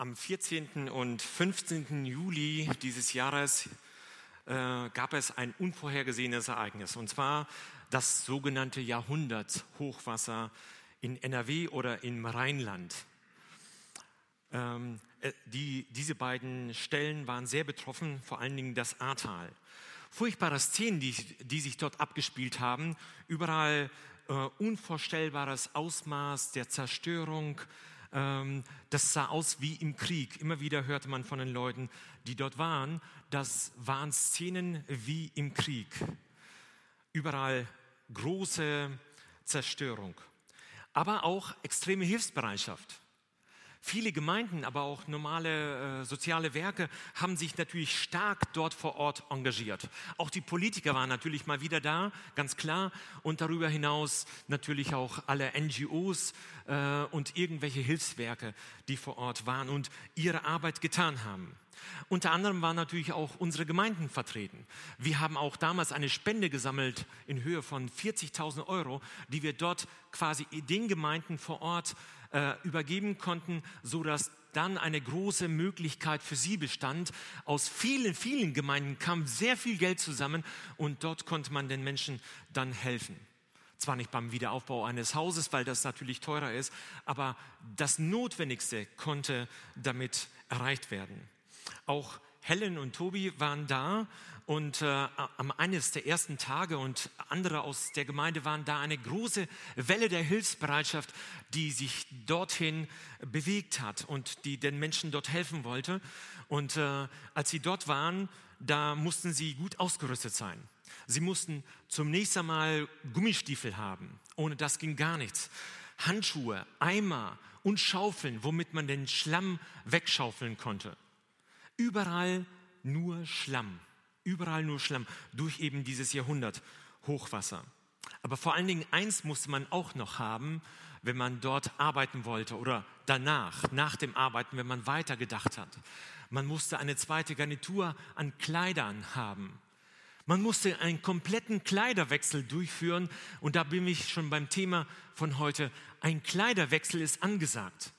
Am 14. und 15. Juli dieses Jahres äh, gab es ein unvorhergesehenes Ereignis, und zwar das sogenannte Jahrhunderthochwasser in NRW oder im Rheinland. Ähm, äh, die, diese beiden Stellen waren sehr betroffen, vor allen Dingen das Ahrtal. Furchtbare Szenen, die, die sich dort abgespielt haben, überall äh, unvorstellbares Ausmaß der Zerstörung, das sah aus wie im Krieg. Immer wieder hörte man von den Leuten, die dort waren, das waren Szenen wie im Krieg. Überall große Zerstörung, aber auch extreme Hilfsbereitschaft. Viele Gemeinden, aber auch normale äh, soziale Werke haben sich natürlich stark dort vor Ort engagiert. Auch die Politiker waren natürlich mal wieder da, ganz klar. Und darüber hinaus natürlich auch alle NGOs äh, und irgendwelche Hilfswerke, die vor Ort waren und ihre Arbeit getan haben. Unter anderem waren natürlich auch unsere Gemeinden vertreten. Wir haben auch damals eine Spende gesammelt in Höhe von 40.000 Euro, die wir dort quasi den Gemeinden vor Ort äh, übergeben konnten, so dass dann eine große Möglichkeit für sie bestand. Aus vielen, vielen Gemeinden kam sehr viel Geld zusammen und dort konnte man den Menschen dann helfen. Zwar nicht beim Wiederaufbau eines Hauses, weil das natürlich teurer ist, aber das Notwendigste konnte damit erreicht werden. Auch Helen und Tobi waren da und äh, am eines der ersten Tage und andere aus der Gemeinde waren da eine große Welle der Hilfsbereitschaft, die sich dorthin bewegt hat und die den Menschen dort helfen wollte. Und äh, als sie dort waren, da mussten sie gut ausgerüstet sein. Sie mussten zunächst einmal Gummistiefel haben. Ohne das ging gar nichts. Handschuhe, Eimer und Schaufeln, womit man den Schlamm wegschaufeln konnte. Überall nur Schlamm, überall nur Schlamm durch eben dieses Jahrhundert Hochwasser. Aber vor allen Dingen eins musste man auch noch haben, wenn man dort arbeiten wollte oder danach, nach dem Arbeiten, wenn man weitergedacht hat. Man musste eine zweite Garnitur an Kleidern haben. Man musste einen kompletten Kleiderwechsel durchführen und da bin ich schon beim Thema von heute. Ein Kleiderwechsel ist angesagt.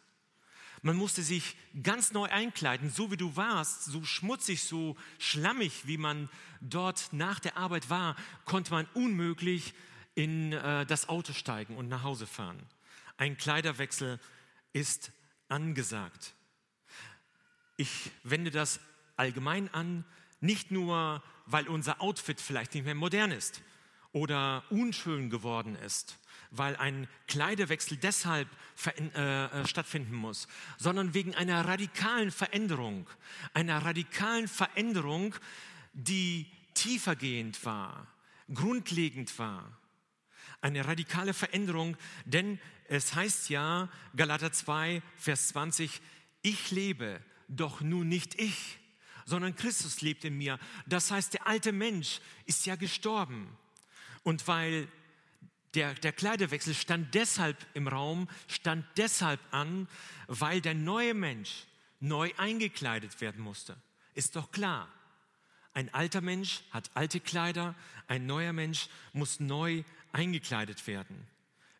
Man musste sich ganz neu einkleiden, so wie du warst, so schmutzig, so schlammig, wie man dort nach der Arbeit war, konnte man unmöglich in äh, das Auto steigen und nach Hause fahren. Ein Kleiderwechsel ist angesagt. Ich wende das allgemein an, nicht nur, weil unser Outfit vielleicht nicht mehr modern ist oder unschön geworden ist weil ein Kleidewechsel deshalb äh, äh, stattfinden muss, sondern wegen einer radikalen Veränderung, einer radikalen Veränderung, die tiefergehend war, grundlegend war. Eine radikale Veränderung, denn es heißt ja, Galater 2, Vers 20, ich lebe, doch nun nicht ich, sondern Christus lebt in mir. Das heißt, der alte Mensch ist ja gestorben. Und weil der, der Kleiderwechsel stand deshalb im Raum, stand deshalb an, weil der neue Mensch neu eingekleidet werden musste. Ist doch klar. Ein alter Mensch hat alte Kleider, ein neuer Mensch muss neu eingekleidet werden.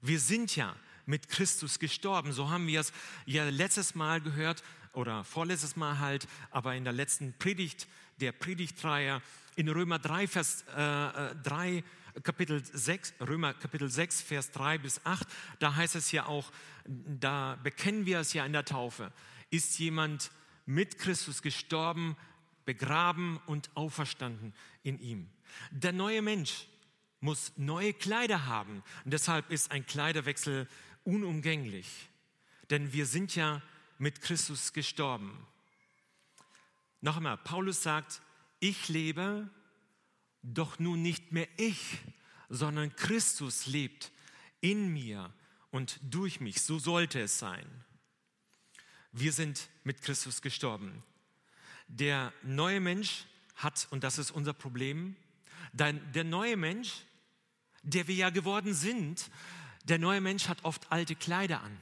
Wir sind ja mit Christus gestorben. So haben wir es ja letztes Mal gehört oder vorletztes Mal halt, aber in der letzten Predigt, der Predigtreihe in Römer 3, Vers äh, 3, äh, Kapitel 6, Römer Kapitel 6, Vers 3 bis 8, da heißt es ja auch, da bekennen wir es ja in der Taufe. Ist jemand mit Christus gestorben, begraben und auferstanden in ihm? Der neue Mensch muss neue Kleider haben. Und deshalb ist ein Kleiderwechsel unumgänglich. Denn wir sind ja mit Christus gestorben. Noch einmal, Paulus sagt, ich lebe, doch nun nicht mehr ich, sondern Christus lebt in mir und durch mich. So sollte es sein. Wir sind mit Christus gestorben. Der neue Mensch hat, und das ist unser Problem, der neue Mensch, der wir ja geworden sind, der neue Mensch hat oft alte Kleider an,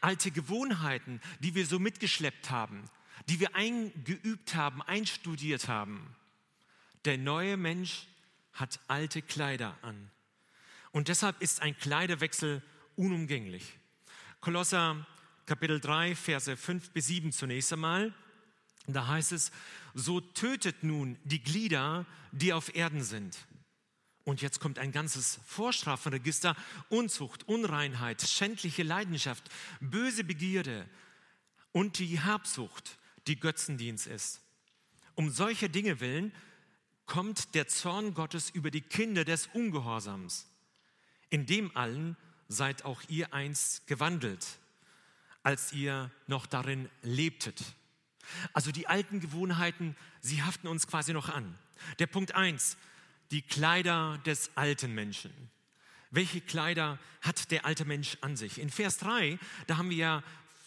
alte Gewohnheiten, die wir so mitgeschleppt haben, die wir eingeübt haben, einstudiert haben. Der neue Mensch hat alte Kleider an. Und deshalb ist ein Kleiderwechsel unumgänglich. Kolosser Kapitel 3, Verse 5 bis 7 zunächst einmal. Da heißt es, so tötet nun die Glieder, die auf Erden sind. Und jetzt kommt ein ganzes Vorstrafenregister. Unzucht, Unreinheit, schändliche Leidenschaft, böse Begierde und die Habsucht, die Götzendienst ist. Um solche Dinge willen kommt der Zorn Gottes über die Kinder des Ungehorsams. In dem allen seid auch ihr einst gewandelt, als ihr noch darin lebtet. Also die alten Gewohnheiten, sie haften uns quasi noch an. Der Punkt eins: die Kleider des alten Menschen. Welche Kleider hat der alte Mensch an sich? In Vers 3, da haben wir ja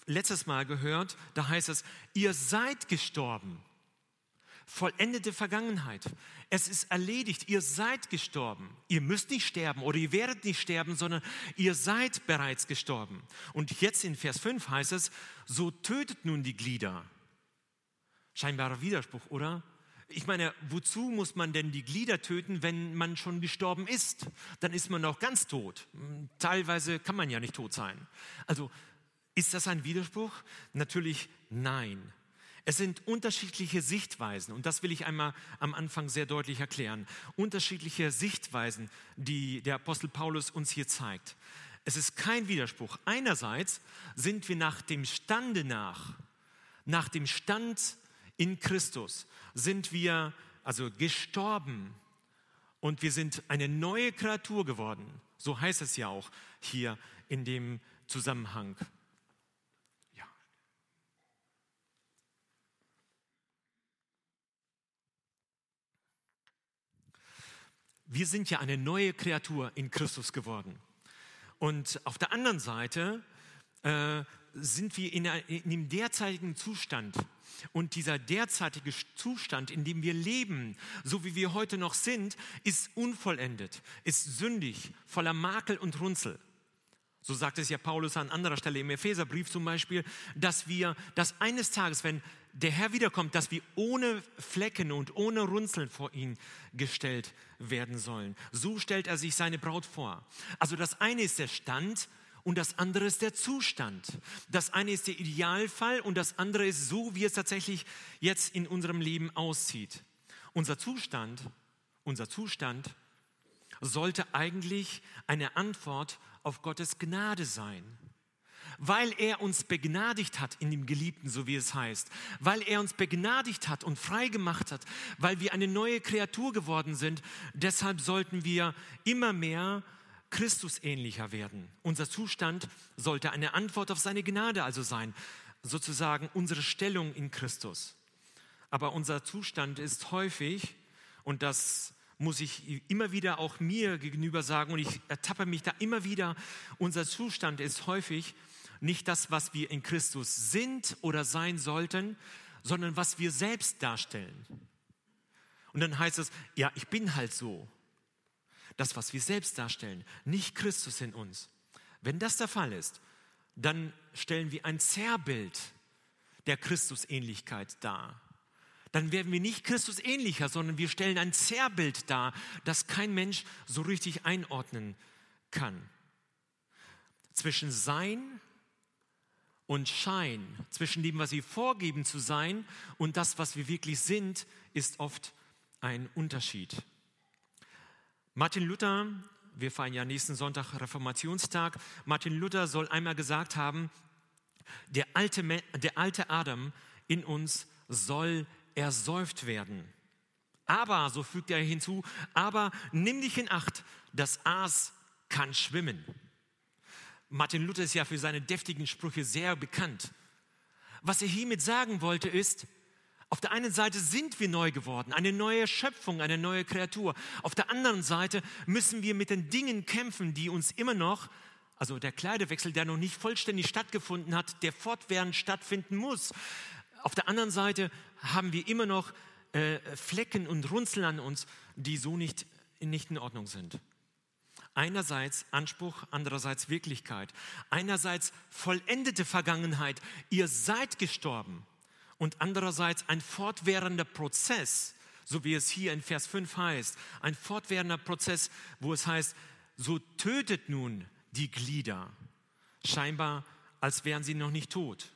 letztes Mal gehört, da heißt es, ihr seid gestorben. Vollendete Vergangenheit. Es ist erledigt. Ihr seid gestorben. Ihr müsst nicht sterben oder ihr werdet nicht sterben, sondern ihr seid bereits gestorben. Und jetzt in Vers 5 heißt es, so tötet nun die Glieder. Scheinbarer Widerspruch, oder? Ich meine, wozu muss man denn die Glieder töten, wenn man schon gestorben ist? Dann ist man auch ganz tot. Teilweise kann man ja nicht tot sein. Also ist das ein Widerspruch? Natürlich nein. Es sind unterschiedliche Sichtweisen und das will ich einmal am Anfang sehr deutlich erklären. Unterschiedliche Sichtweisen, die der Apostel Paulus uns hier zeigt. Es ist kein Widerspruch. Einerseits sind wir nach dem Stande nach, nach dem Stand in Christus sind wir also gestorben und wir sind eine neue Kreatur geworden. So heißt es ja auch hier in dem Zusammenhang. Wir sind ja eine neue Kreatur in Christus geworden. Und auf der anderen Seite äh, sind wir in, in dem derzeitigen Zustand. Und dieser derzeitige Zustand, in dem wir leben, so wie wir heute noch sind, ist unvollendet, ist sündig, voller Makel und Runzel. So sagt es ja Paulus an anderer Stelle im Epheserbrief zum Beispiel, dass wir, dass eines Tages, wenn der Herr wiederkommt, dass wir ohne Flecken und ohne Runzeln vor ihn gestellt werden sollen. So stellt er sich seine Braut vor. Also das eine ist der Stand, und das andere ist der Zustand. Das eine ist der Idealfall und das andere ist so, wie es tatsächlich jetzt in unserem Leben aussieht. Unser Zustand, unser Zustand sollte eigentlich eine Antwort auf Gottes Gnade sein. Weil er uns begnadigt hat in dem Geliebten, so wie es heißt, weil er uns begnadigt hat und frei gemacht hat, weil wir eine neue Kreatur geworden sind, deshalb sollten wir immer mehr Christus ähnlicher werden. Unser Zustand sollte eine Antwort auf seine Gnade also sein, sozusagen unsere Stellung in Christus. Aber unser Zustand ist häufig, und das muss ich immer wieder auch mir gegenüber sagen, und ich ertappe mich da immer wieder, unser Zustand ist häufig nicht das, was wir in Christus sind oder sein sollten, sondern was wir selbst darstellen. Und dann heißt es, ja, ich bin halt so das, was wir selbst darstellen, nicht Christus in uns. Wenn das der Fall ist, dann stellen wir ein Zerrbild der Christusähnlichkeit dar. Dann werden wir nicht Christus ähnlicher, sondern wir stellen ein Zerrbild dar, das kein Mensch so richtig einordnen kann. Zwischen Sein und Schein, zwischen dem, was wir vorgeben zu sein und das, was wir wirklich sind, ist oft ein Unterschied. Martin Luther, wir feiern ja nächsten Sonntag Reformationstag, Martin Luther soll einmal gesagt haben, der alte, der alte Adam in uns soll ersäuft werden. Aber, so fügt er hinzu, aber nimm dich in Acht, das Aas kann schwimmen. Martin Luther ist ja für seine deftigen Sprüche sehr bekannt. Was er hiermit sagen wollte ist, auf der einen Seite sind wir neu geworden, eine neue Schöpfung, eine neue Kreatur. Auf der anderen Seite müssen wir mit den Dingen kämpfen, die uns immer noch, also der Kleidewechsel, der noch nicht vollständig stattgefunden hat, der fortwährend stattfinden muss. Auf der anderen Seite haben wir immer noch äh, Flecken und Runzeln an uns, die so nicht, nicht in Ordnung sind. Einerseits Anspruch, andererseits Wirklichkeit. Einerseits vollendete Vergangenheit. Ihr seid gestorben und andererseits ein fortwährender Prozess, so wie es hier in Vers 5 heißt, ein fortwährender Prozess, wo es heißt, so tötet nun die Glieder. Scheinbar als wären sie noch nicht tot.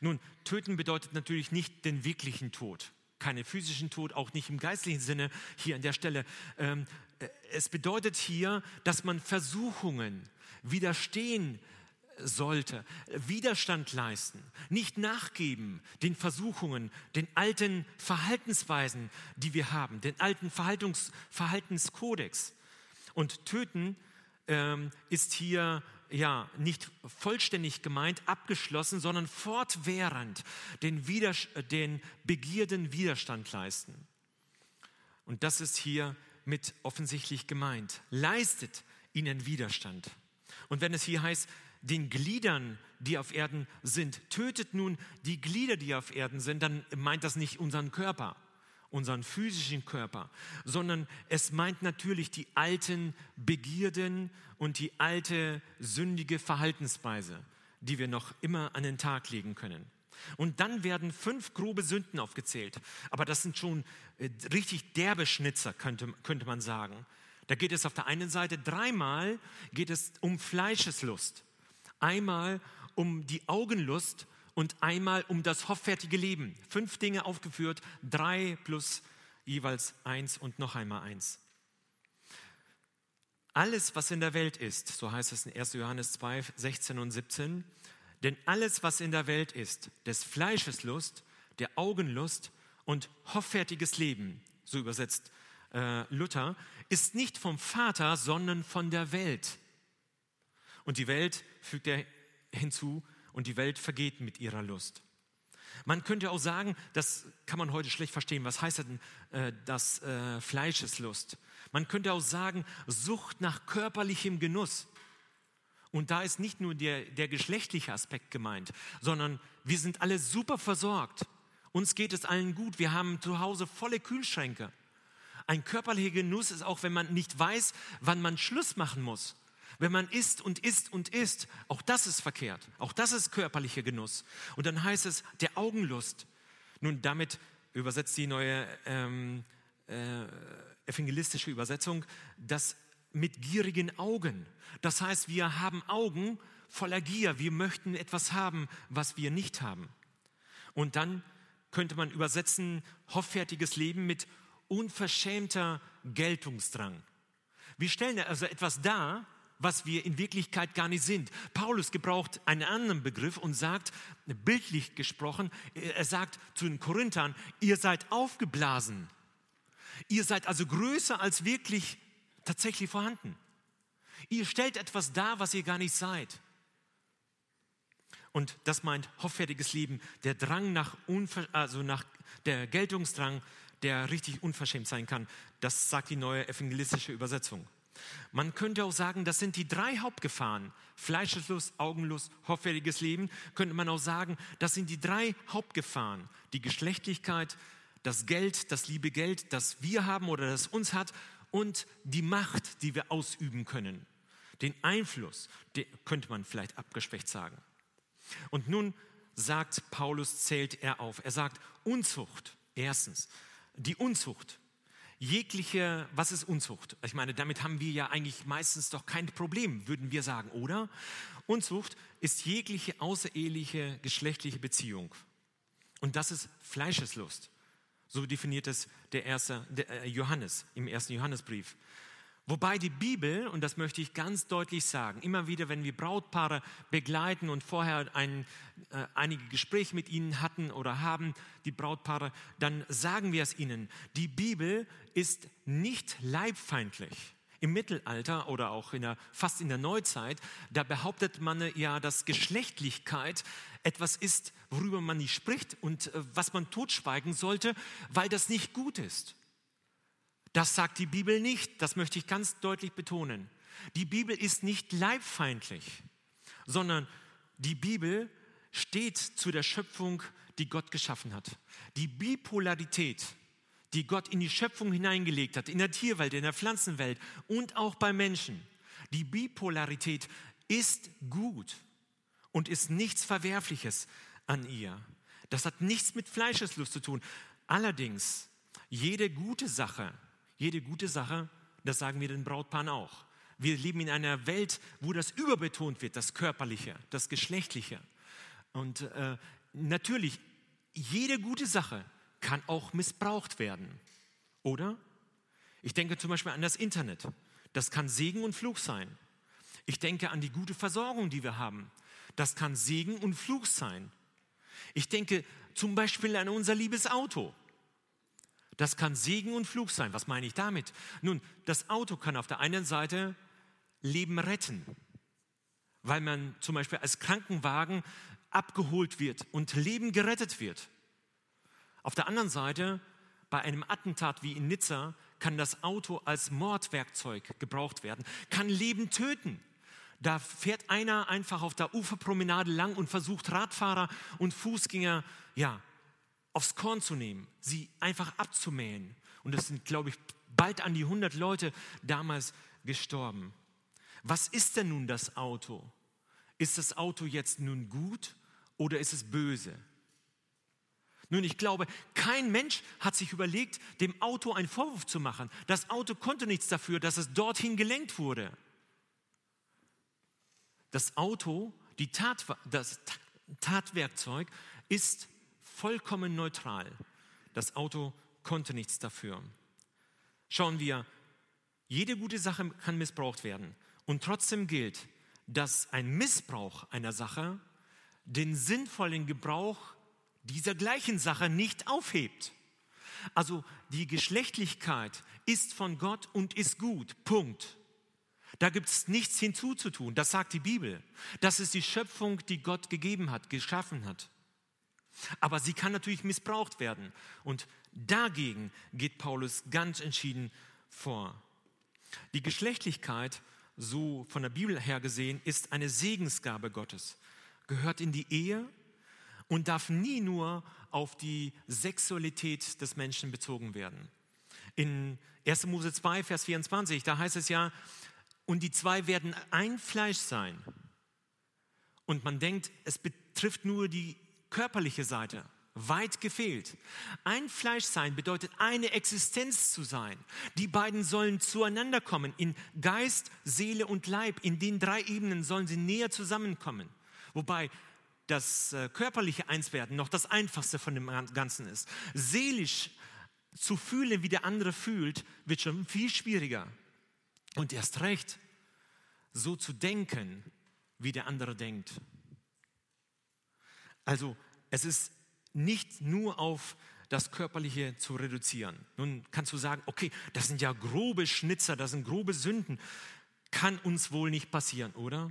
Nun, töten bedeutet natürlich nicht den wirklichen Tod. Keinen physischen Tod, auch nicht im geistlichen Sinne hier an der Stelle. Ähm, äh, es bedeutet hier, dass man Versuchungen widerstehen sollte, Widerstand leisten, nicht nachgeben den Versuchungen, den alten Verhaltensweisen, die wir haben, den alten Verhaltungs Verhaltenskodex. Und töten ähm, ist hier ja nicht vollständig gemeint, abgeschlossen, sondern fortwährend den, Widers den Begierden Widerstand leisten. Und das ist hier mit offensichtlich gemeint. Leistet ihnen Widerstand. Und wenn es hier heißt, den Gliedern, die auf Erden sind, tötet nun die Glieder, die auf Erden sind, dann meint das nicht unseren Körper, unseren physischen Körper, sondern es meint natürlich die alten Begierden und die alte sündige Verhaltensweise, die wir noch immer an den Tag legen können. Und dann werden fünf grobe Sünden aufgezählt. Aber das sind schon äh, richtig derbe Schnitzer, könnte, könnte man sagen. Da geht es auf der einen Seite dreimal geht es um Fleischeslust einmal um die Augenlust und einmal um das hoffärtige Leben. Fünf Dinge aufgeführt, drei plus jeweils eins und noch einmal eins. Alles, was in der Welt ist, so heißt es in 1. Johannes 2, 16 und 17, denn alles, was in der Welt ist, des Fleisches Lust, der Augenlust und hoffärtiges Leben, so übersetzt äh, Luther, ist nicht vom Vater, sondern von der Welt. Und die Welt, fügt er hinzu, und die Welt vergeht mit ihrer Lust. Man könnte auch sagen, das kann man heute schlecht verstehen, was heißt denn äh, das äh, Fleischeslust? Man könnte auch sagen, Sucht nach körperlichem Genuss. Und da ist nicht nur der, der geschlechtliche Aspekt gemeint, sondern wir sind alle super versorgt. Uns geht es allen gut. Wir haben zu Hause volle Kühlschränke. Ein körperlicher Genuss ist auch, wenn man nicht weiß, wann man Schluss machen muss. Wenn man isst und isst und isst, auch das ist verkehrt. Auch das ist körperlicher Genuss. Und dann heißt es der Augenlust. Nun, damit übersetzt die neue ähm, äh, evangelistische Übersetzung, das mit gierigen Augen. Das heißt, wir haben Augen voller Gier. Wir möchten etwas haben, was wir nicht haben. Und dann könnte man übersetzen, hoffärtiges Leben mit unverschämter Geltungsdrang. Wir stellen also etwas dar, was wir in Wirklichkeit gar nicht sind. Paulus gebraucht einen anderen Begriff und sagt, bildlich gesprochen, er sagt zu den Korinthern, ihr seid aufgeblasen. Ihr seid also größer als wirklich tatsächlich vorhanden. Ihr stellt etwas dar, was ihr gar nicht seid. Und das meint hoffärtiges Leben, der Drang nach, Unver also nach der Geltungsdrang, der richtig unverschämt sein kann. Das sagt die neue evangelistische Übersetzung. Man könnte auch sagen, das sind die drei Hauptgefahren. Fleischeslust, Augenlust, hoffärtiges Leben. Könnte man auch sagen, das sind die drei Hauptgefahren. Die Geschlechtlichkeit, das Geld, das liebe Geld, das wir haben oder das uns hat und die Macht, die wir ausüben können. Den Einfluss, den könnte man vielleicht abgeschwächt sagen. Und nun sagt Paulus, zählt er auf. Er sagt Unzucht. Erstens, die Unzucht jegliche, was ist Unzucht? Ich meine, damit haben wir ja eigentlich meistens doch kein Problem, würden wir sagen, oder? Unzucht ist jegliche außereheliche geschlechtliche Beziehung. Und das ist Fleischeslust. So definiert es der erste der äh, Johannes im ersten Johannesbrief. Wobei die Bibel, und das möchte ich ganz deutlich sagen, immer wieder, wenn wir Brautpaare begleiten und vorher ein, äh, einige Gespräche mit ihnen hatten oder haben, die Brautpaare, dann sagen wir es ihnen, die Bibel ist nicht leibfeindlich. Im Mittelalter oder auch in der, fast in der Neuzeit, da behauptet man ja, dass Geschlechtlichkeit etwas ist, worüber man nicht spricht und äh, was man totschweigen sollte, weil das nicht gut ist. Das sagt die Bibel nicht, das möchte ich ganz deutlich betonen. Die Bibel ist nicht leibfeindlich, sondern die Bibel steht zu der Schöpfung, die Gott geschaffen hat. Die Bipolarität, die Gott in die Schöpfung hineingelegt hat, in der Tierwelt, in der Pflanzenwelt und auch bei Menschen. Die Bipolarität ist gut und ist nichts Verwerfliches an ihr. Das hat nichts mit Fleischeslust zu tun. Allerdings, jede gute Sache jede gute Sache, das sagen wir den Brautpaaren auch, Wir leben in einer Welt, wo das überbetont wird, das Körperliche, das Geschlechtliche. Und äh, natürlich, jede gute Sache kann auch missbraucht werden, oder? Ich denke zum Beispiel an das Internet. Das kann Segen und Fluch sein. Ich denke an die gute Versorgung, die wir haben. Das kann Segen und Fluch sein. Ich denke zum Beispiel an unser liebes Auto. Das kann Segen und Fluch sein. Was meine ich damit? Nun, das Auto kann auf der einen Seite Leben retten, weil man zum Beispiel als Krankenwagen abgeholt wird und Leben gerettet wird. Auf der anderen Seite, bei einem Attentat wie in Nizza, kann das Auto als Mordwerkzeug gebraucht werden, kann Leben töten. Da fährt einer einfach auf der Uferpromenade lang und versucht Radfahrer und Fußgänger ja, aufs Korn zu nehmen, sie einfach abzumähen. Und es sind, glaube ich, bald an die 100 Leute damals gestorben. Was ist denn nun das Auto? Ist das Auto jetzt nun gut oder ist es böse? Nun, ich glaube, kein Mensch hat sich überlegt, dem Auto einen Vorwurf zu machen. Das Auto konnte nichts dafür, dass es dorthin gelenkt wurde. Das Auto, Tat, das Tatwerkzeug ist vollkommen neutral. Das Auto konnte nichts dafür. Schauen wir, jede gute Sache kann missbraucht werden. Und trotzdem gilt, dass ein Missbrauch einer Sache den sinnvollen Gebrauch dieser gleichen Sache nicht aufhebt. Also die Geschlechtlichkeit ist von Gott und ist gut. Punkt. Da gibt es nichts hinzuzutun. Das sagt die Bibel. Das ist die Schöpfung, die Gott gegeben hat, geschaffen hat. Aber sie kann natürlich missbraucht werden. Und dagegen geht Paulus ganz entschieden vor. Die Geschlechtlichkeit, so von der Bibel her gesehen, ist eine Segensgabe Gottes, gehört in die Ehe und darf nie nur auf die Sexualität des Menschen bezogen werden. In 1. Mose 2, Vers 24, da heißt es ja, und die zwei werden ein Fleisch sein. Und man denkt, es betrifft nur die körperliche Seite. Weit gefehlt. Ein Fleisch sein bedeutet eine Existenz zu sein. Die beiden sollen zueinander kommen. In Geist, Seele und Leib. In den drei Ebenen sollen sie näher zusammenkommen. Wobei das äh, körperliche Einswerden noch das einfachste von dem Ganzen ist. Seelisch zu fühlen, wie der andere fühlt, wird schon viel schwieriger. Und erst recht, so zu denken, wie der andere denkt. Also es ist nicht nur auf das Körperliche zu reduzieren. Nun kannst du sagen, okay, das sind ja grobe Schnitzer, das sind grobe Sünden. Kann uns wohl nicht passieren, oder?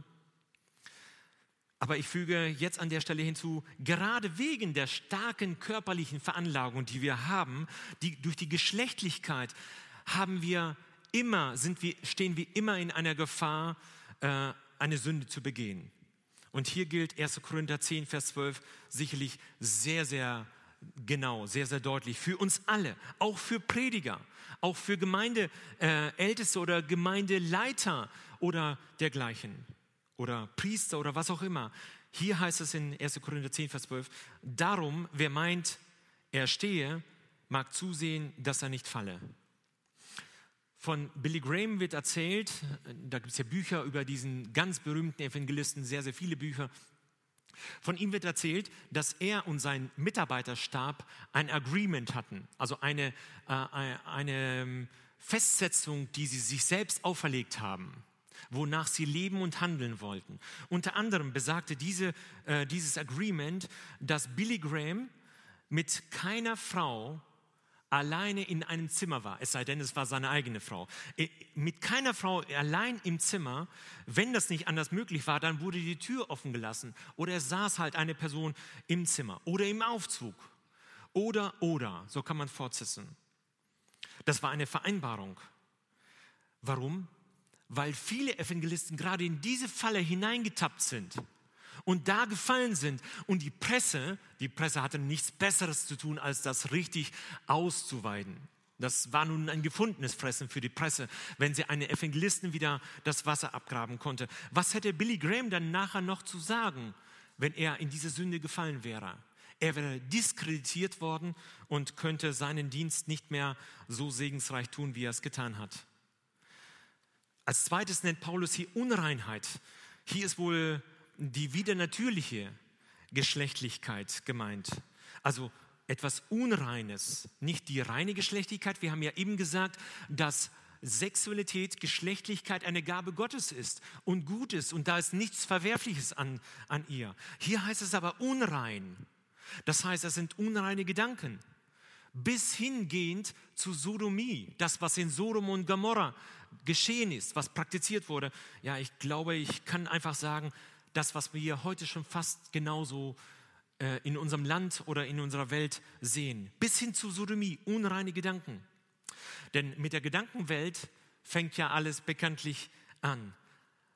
Aber ich füge jetzt an der Stelle hinzu, gerade wegen der starken körperlichen Veranlagung, die wir haben, die, durch die Geschlechtlichkeit haben wir immer, sind wir, stehen wir immer in einer Gefahr, äh, eine Sünde zu begehen. Und hier gilt 1. Korinther 10, Vers 12 sicherlich sehr, sehr genau, sehr, sehr deutlich für uns alle, auch für Prediger, auch für Gemeindeälteste äh, oder Gemeindeleiter oder dergleichen oder Priester oder was auch immer. Hier heißt es in 1. Korinther 10, Vers 12, darum, wer meint, er stehe, mag zusehen, dass er nicht falle. Von Billy Graham wird erzählt, da gibt es ja Bücher über diesen ganz berühmten Evangelisten, sehr, sehr viele Bücher. Von ihm wird erzählt, dass er und sein Mitarbeiterstab ein Agreement hatten, also eine, äh, eine Festsetzung, die sie sich selbst auferlegt haben, wonach sie leben und handeln wollten. Unter anderem besagte diese, äh, dieses Agreement, dass Billy Graham mit keiner Frau alleine in einem Zimmer war, es sei denn, es war seine eigene Frau. Äh, mit keiner Frau allein im Zimmer, wenn das nicht anders möglich war, dann wurde die Tür offen gelassen oder es saß halt eine Person im Zimmer oder im Aufzug oder, oder, so kann man fortsetzen. Das war eine Vereinbarung. Warum? Weil viele Evangelisten gerade in diese Falle hineingetappt sind und da gefallen sind. Und die Presse, die Presse hatte nichts Besseres zu tun, als das richtig auszuweiden. Das war nun ein gefundenes Fressen für die Presse, wenn sie einen Evangelisten wieder das Wasser abgraben konnte. Was hätte Billy Graham dann nachher noch zu sagen, wenn er in diese Sünde gefallen wäre? Er wäre diskreditiert worden und könnte seinen Dienst nicht mehr so segensreich tun, wie er es getan hat. Als zweites nennt Paulus hier Unreinheit. Hier ist wohl die widernatürliche Geschlechtlichkeit gemeint. Also etwas Unreines, nicht die reine Geschlechtlichkeit. Wir haben ja eben gesagt, dass Sexualität, Geschlechtlichkeit eine Gabe Gottes ist und gut ist und da ist nichts Verwerfliches an, an ihr. Hier heißt es aber unrein. Das heißt, es sind unreine Gedanken. Bis hingehend zu Sodomie, das, was in Sodom und Gomorra geschehen ist, was praktiziert wurde. Ja, ich glaube, ich kann einfach sagen, das, was wir heute schon fast genauso äh, in unserem Land oder in unserer Welt sehen. Bis hin zu Sodomie, unreine Gedanken. Denn mit der Gedankenwelt fängt ja alles bekanntlich an.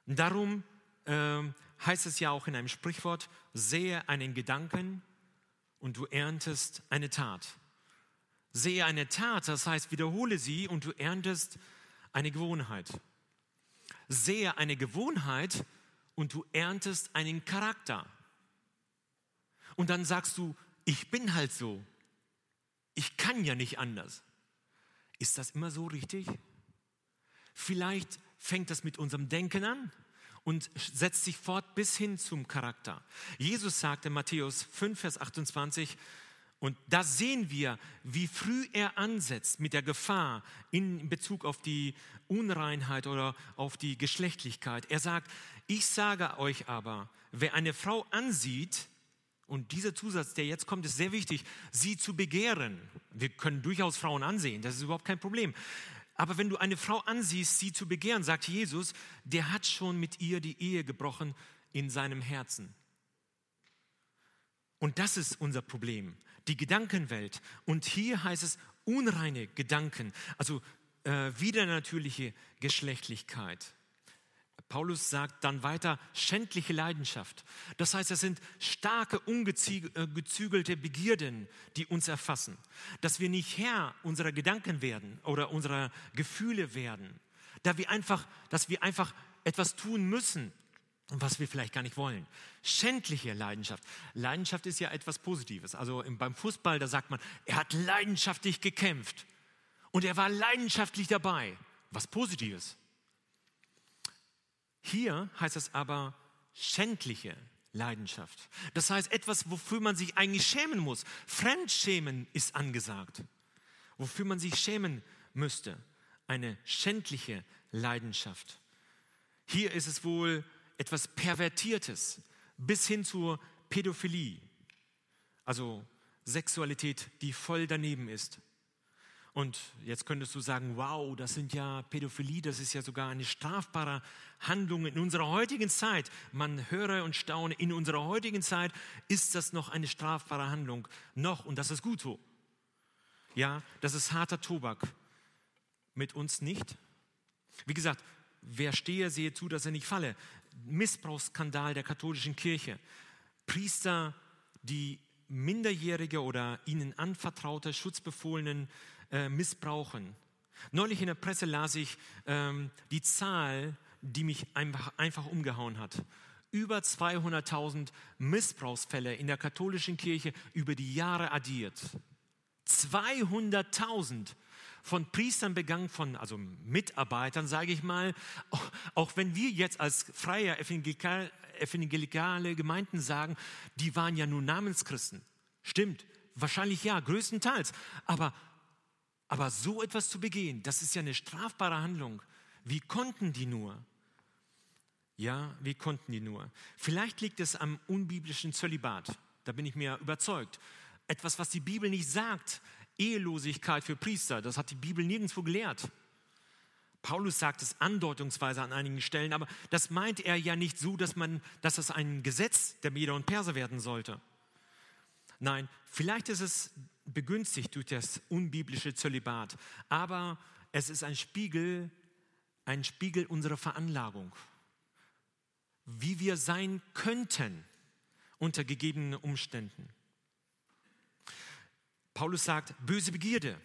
Darum äh, heißt es ja auch in einem Sprichwort, sehe einen Gedanken und du erntest eine Tat. Sehe eine Tat, das heißt, wiederhole sie und du erntest eine Gewohnheit. Sehe eine Gewohnheit und du erntest einen Charakter. Und dann sagst du, ich bin halt so. Ich kann ja nicht anders. Ist das immer so richtig? Vielleicht fängt das mit unserem Denken an und setzt sich fort bis hin zum Charakter. Jesus sagte Matthäus 5, Vers 28, und da sehen wir, wie früh er ansetzt mit der Gefahr in Bezug auf die Unreinheit oder auf die Geschlechtlichkeit. Er sagt, ich sage euch aber, wer eine Frau ansieht, und dieser Zusatz, der jetzt kommt, ist sehr wichtig, sie zu begehren. Wir können durchaus Frauen ansehen, das ist überhaupt kein Problem. Aber wenn du eine Frau ansiehst, sie zu begehren, sagt Jesus, der hat schon mit ihr die Ehe gebrochen in seinem Herzen. Und das ist unser Problem, die Gedankenwelt. Und hier heißt es unreine Gedanken, also äh, widernatürliche Geschlechtlichkeit. Paulus sagt dann weiter, schändliche Leidenschaft. Das heißt, es sind starke, ungezügelte äh, Begierden, die uns erfassen. Dass wir nicht Herr unserer Gedanken werden oder unserer Gefühle werden. Da wir einfach, dass wir einfach etwas tun müssen, was wir vielleicht gar nicht wollen. Schändliche Leidenschaft. Leidenschaft ist ja etwas Positives. Also beim Fußball, da sagt man, er hat leidenschaftlich gekämpft. Und er war leidenschaftlich dabei. Was Positives. Hier heißt es aber schändliche Leidenschaft. Das heißt etwas, wofür man sich eigentlich schämen muss. Fremdschämen ist angesagt. Wofür man sich schämen müsste. Eine schändliche Leidenschaft. Hier ist es wohl etwas Pervertiertes bis hin zur Pädophilie. Also Sexualität, die voll daneben ist. Und jetzt könntest du sagen, wow, das sind ja Pädophilie, das ist ja sogar eine strafbare Handlung in unserer heutigen Zeit. Man höre und staune, in unserer heutigen Zeit ist das noch eine strafbare Handlung. Noch, und das ist gut so. Ja, das ist harter Tobak. Mit uns nicht. Wie gesagt, wer stehe, sehe zu, dass er nicht falle. Missbrauchsskandal der katholischen Kirche. Priester, die Minderjährige oder ihnen anvertraute Schutzbefohlenen äh, missbrauchen. Neulich in der Presse las ich ähm, die Zahl, die mich einfach, einfach umgehauen hat. Über 200.000 Missbrauchsfälle in der katholischen Kirche über die Jahre addiert. 200.000 von Priestern begangen, von also Mitarbeitern, sage ich mal. Auch, wenn wir jetzt als freie evangelikale, evangelikale Gemeinden sagen, die waren ja nur Namenschristen. Stimmt, wahrscheinlich ja, größtenteils. Aber aber so etwas zu begehen, das ist ja eine strafbare Handlung. Wie konnten die nur? Ja, wie konnten die nur? Vielleicht liegt es am unbiblischen Zölibat. Da bin ich mir überzeugt. Etwas, was die Bibel nicht sagt. Ehelosigkeit für Priester, das hat die Bibel nirgendwo gelehrt. Paulus sagt es andeutungsweise an einigen Stellen, aber das meint er ja nicht so, dass, man, dass es ein Gesetz der Meder und Perser werden sollte. Nein, vielleicht ist es begünstigt durch das unbiblische Zölibat, aber es ist ein Spiegel, ein Spiegel unserer Veranlagung, wie wir sein könnten unter gegebenen Umständen. Paulus sagt, böse Begierde.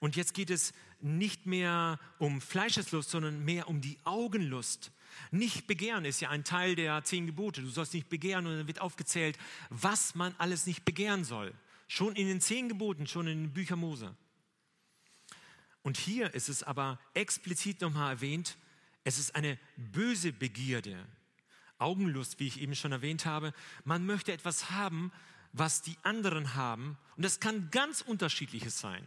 Und jetzt geht es nicht mehr um Fleischeslust, sondern mehr um die Augenlust. Nicht begehren ist ja ein Teil der zehn Gebote. Du sollst nicht begehren und dann wird aufgezählt, was man alles nicht begehren soll. Schon in den zehn Geboten, schon in den Büchern Mose. Und hier ist es aber explizit nochmal erwähnt, Es ist eine böse Begierde. Augenlust, wie ich eben schon erwähnt habe. Man möchte etwas haben, was die anderen haben. Und das kann ganz unterschiedliches sein.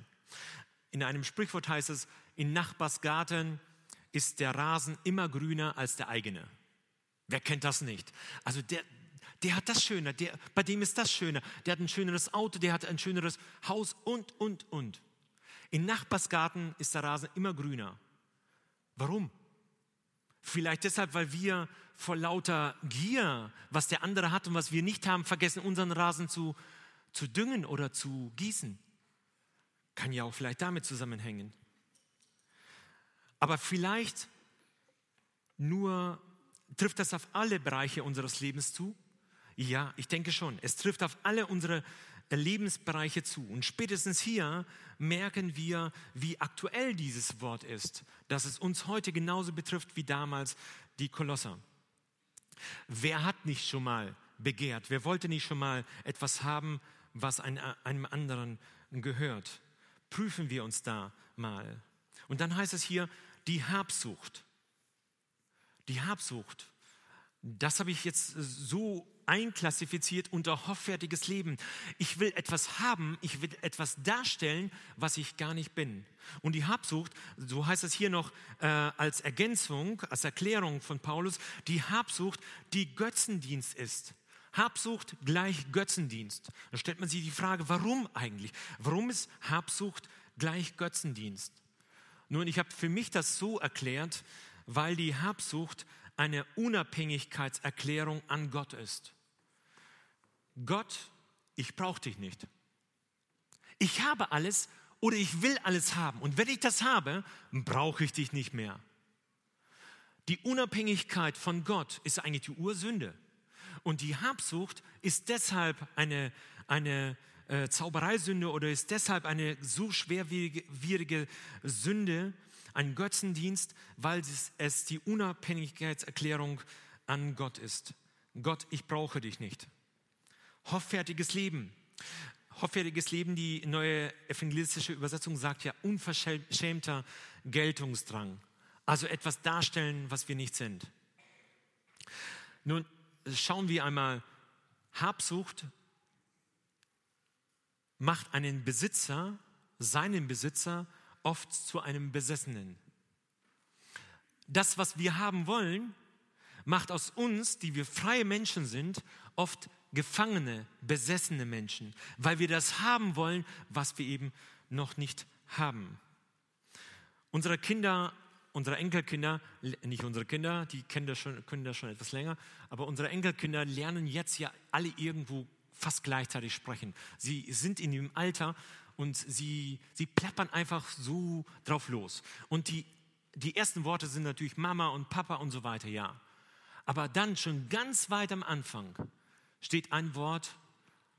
In einem Sprichwort heißt es, in Nachbarsgarten ist der Rasen immer grüner als der eigene. Wer kennt das nicht? Also der, der hat das Schöne, der, bei dem ist das Schöne. Der hat ein schöneres Auto, der hat ein schöneres Haus und, und, und. In Nachbarsgarten ist der Rasen immer grüner. Warum? Vielleicht deshalb, weil wir vor lauter Gier, was der andere hat und was wir nicht haben, vergessen, unseren Rasen zu, zu düngen oder zu gießen. Kann ja auch vielleicht damit zusammenhängen. Aber vielleicht nur trifft das auf alle Bereiche unseres Lebens zu? Ja, ich denke schon. Es trifft auf alle unsere Lebensbereiche zu. Und spätestens hier merken wir, wie aktuell dieses Wort ist, dass es uns heute genauso betrifft wie damals die Kolosser. Wer hat nicht schon mal begehrt? Wer wollte nicht schon mal etwas haben, was einem anderen gehört? Prüfen wir uns da mal. Und dann heißt es hier, die Habsucht. Die Habsucht. Das habe ich jetzt so einklassifiziert unter hoffärtiges Leben. Ich will etwas haben, ich will etwas darstellen, was ich gar nicht bin. Und die Habsucht, so heißt es hier noch äh, als Ergänzung, als Erklärung von Paulus, die Habsucht, die Götzendienst ist. Habsucht gleich Götzendienst. Da stellt man sich die Frage, warum eigentlich? Warum ist Habsucht gleich Götzendienst? Nun, ich habe für mich das so erklärt, weil die Habsucht eine Unabhängigkeitserklärung an Gott ist. Gott, ich brauche dich nicht. Ich habe alles oder ich will alles haben. Und wenn ich das habe, brauche ich dich nicht mehr. Die Unabhängigkeit von Gott ist eigentlich die Ursünde. Und die Habsucht ist deshalb eine, eine äh, Zaubereisünde oder ist deshalb eine so schwerwierige Sünde, ein Götzendienst, weil es, es die Unabhängigkeitserklärung an Gott ist. Gott, ich brauche dich nicht. Hoffärtiges Leben. Hoffärtiges Leben, die neue evangelistische Übersetzung sagt ja unverschämter Geltungsdrang. Also etwas darstellen, was wir nicht sind. Nun schauen wir einmal, Habsucht macht einen Besitzer, seinen Besitzer, oft zu einem Besessenen. Das, was wir haben wollen, macht aus uns, die wir freie Menschen sind, oft gefangene, besessene Menschen, weil wir das haben wollen, was wir eben noch nicht haben. Unsere Kinder, unsere Enkelkinder, nicht unsere Kinder, die kennen das schon, können das schon etwas länger, aber unsere Enkelkinder lernen jetzt ja alle irgendwo fast gleichzeitig sprechen. Sie sind in dem Alter und sie, sie plappern einfach so drauf los. Und die, die ersten Worte sind natürlich Mama und Papa und so weiter, ja. Aber dann schon ganz weit am Anfang steht ein Wort,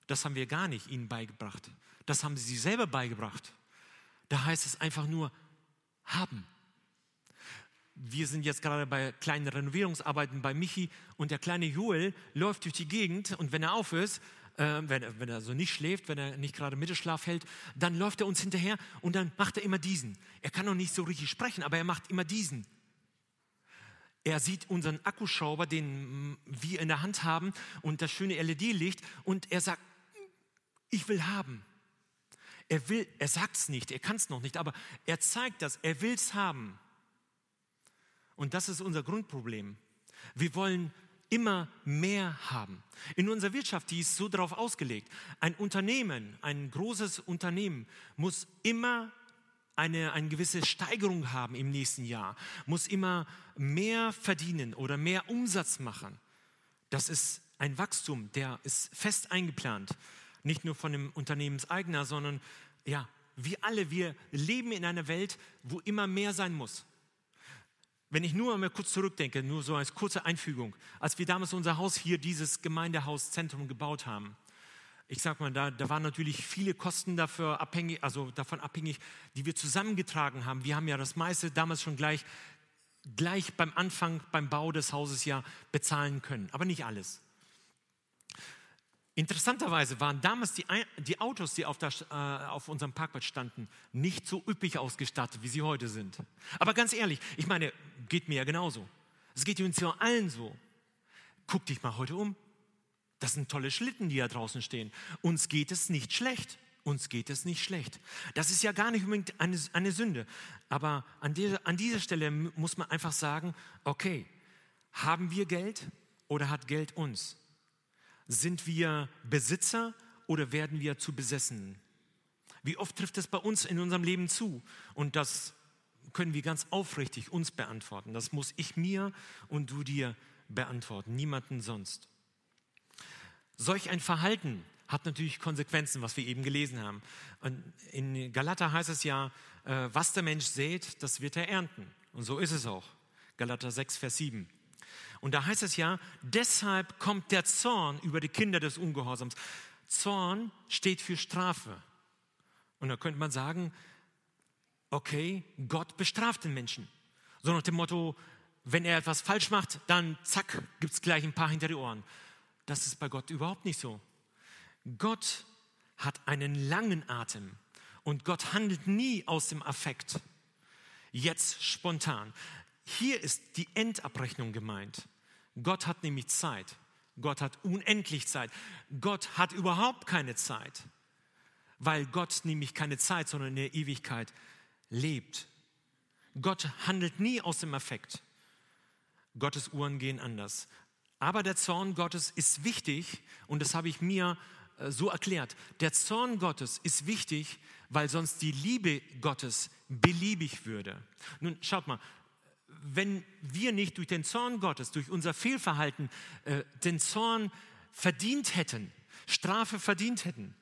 das haben wir gar nicht ihnen beigebracht. Das haben sie selber beigebracht. Da heißt es einfach nur haben. Wir sind jetzt gerade bei kleinen Renovierungsarbeiten bei Michi und der kleine Joel läuft durch die Gegend und wenn er auf ist, äh, wenn, wenn er so nicht schläft, wenn er nicht gerade Mittelschlaf hält, dann läuft er uns hinterher und dann macht er immer diesen. Er kann noch nicht so richtig sprechen, aber er macht immer diesen. Er sieht unseren Akkuschrauber, den wir in der Hand haben und das schöne LED-Licht und er sagt, ich will haben. Er will, er sagt es nicht, er kann es noch nicht, aber er zeigt das, er will es haben. Und das ist unser Grundproblem. Wir wollen immer mehr haben. In unserer Wirtschaft, die ist so darauf ausgelegt. Ein Unternehmen, ein großes Unternehmen muss immer eine, eine gewisse Steigerung haben im nächsten Jahr, muss immer mehr verdienen oder mehr Umsatz machen. Das ist ein Wachstum, der ist fest eingeplant. Nicht nur von dem Unternehmenseigner, sondern ja, wir alle, wir leben in einer Welt, wo immer mehr sein muss. Wenn ich nur mal kurz zurückdenke, nur so als kurze Einfügung, als wir damals unser Haus hier, dieses Gemeindehauszentrum gebaut haben, ich sag mal, da, da waren natürlich viele Kosten dafür abhängig, also davon abhängig, die wir zusammengetragen haben. Wir haben ja das meiste damals schon gleich, gleich beim Anfang, beim Bau des Hauses ja bezahlen können, aber nicht alles. Interessanterweise waren damals die, die Autos, die auf, der, äh, auf unserem Parkplatz standen, nicht so üppig ausgestattet, wie sie heute sind. Aber ganz ehrlich, ich meine, geht mir ja genauso. Es geht uns ja allen so. Guck dich mal heute um. Das sind tolle Schlitten, die da draußen stehen. Uns geht es nicht schlecht. Uns geht es nicht schlecht. Das ist ja gar nicht unbedingt eine, eine Sünde. Aber an, dieser, an dieser Stelle muss man einfach sagen, okay, haben wir Geld oder hat Geld uns? Sind wir Besitzer oder werden wir zu Besessenen? Wie oft trifft es bei uns in unserem Leben zu? Und das können wir ganz aufrichtig uns beantworten. Das muss ich mir und du dir beantworten, niemanden sonst. Solch ein Verhalten hat natürlich Konsequenzen, was wir eben gelesen haben. Und in Galater heißt es ja, äh, was der Mensch sät, das wird er ernten. Und so ist es auch. Galater 6, Vers 7. Und da heißt es ja, deshalb kommt der Zorn über die Kinder des Ungehorsams. Zorn steht für Strafe. Und da könnte man sagen, okay, Gott bestraft den Menschen. So nach dem Motto, wenn er etwas falsch macht, dann zack, gibt es gleich ein paar hinter die Ohren. Das ist bei Gott überhaupt nicht so. Gott hat einen langen Atem und Gott handelt nie aus dem Affekt. Jetzt spontan. Hier ist die Endabrechnung gemeint. Gott hat nämlich Zeit. Gott hat unendlich Zeit. Gott hat überhaupt keine Zeit, weil Gott nämlich keine Zeit, sondern in der Ewigkeit lebt. Gott handelt nie aus dem Affekt. Gottes Uhren gehen anders. Aber der Zorn Gottes ist wichtig und das habe ich mir äh, so erklärt. Der Zorn Gottes ist wichtig, weil sonst die Liebe Gottes beliebig würde. Nun schaut mal, wenn wir nicht durch den Zorn Gottes, durch unser Fehlverhalten äh, den Zorn verdient hätten, Strafe verdient hätten,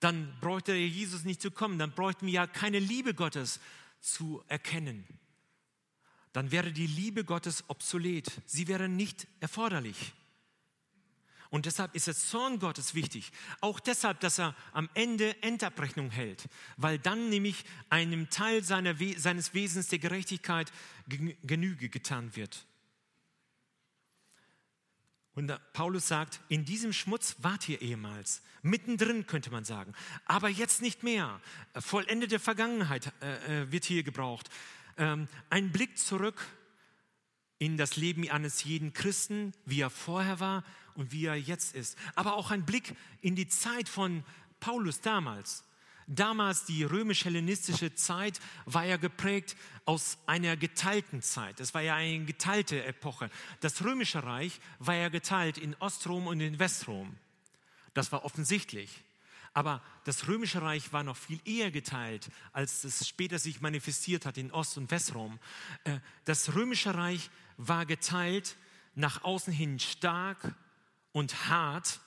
dann bräuchte Jesus nicht zu kommen, dann bräuchten wir ja keine Liebe Gottes zu erkennen. Dann wäre die Liebe Gottes obsolet, sie wäre nicht erforderlich. Und deshalb ist der Zorn Gottes wichtig. Auch deshalb, dass er am Ende Endabrechnung hält, weil dann nämlich einem Teil seiner, seines Wesens der Gerechtigkeit Genüge getan wird. Und Paulus sagt, in diesem Schmutz wart ihr ehemals. Mittendrin könnte man sagen. Aber jetzt nicht mehr. Vollendete Vergangenheit äh, äh, wird hier gebraucht. Ähm, ein Blick zurück in das Leben eines jeden Christen, wie er vorher war und wie er jetzt ist. Aber auch ein Blick in die Zeit von Paulus damals. Damals die römisch-hellenistische Zeit war ja geprägt aus einer geteilten Zeit. Es war ja eine geteilte Epoche. Das römische Reich war ja geteilt in Ostrom und in Westrom. Das war offensichtlich. Aber das römische Reich war noch viel eher geteilt, als es später sich manifestiert hat in Ost- und Westrom. Äh, das römische Reich war geteilt nach außen hin stark und hart,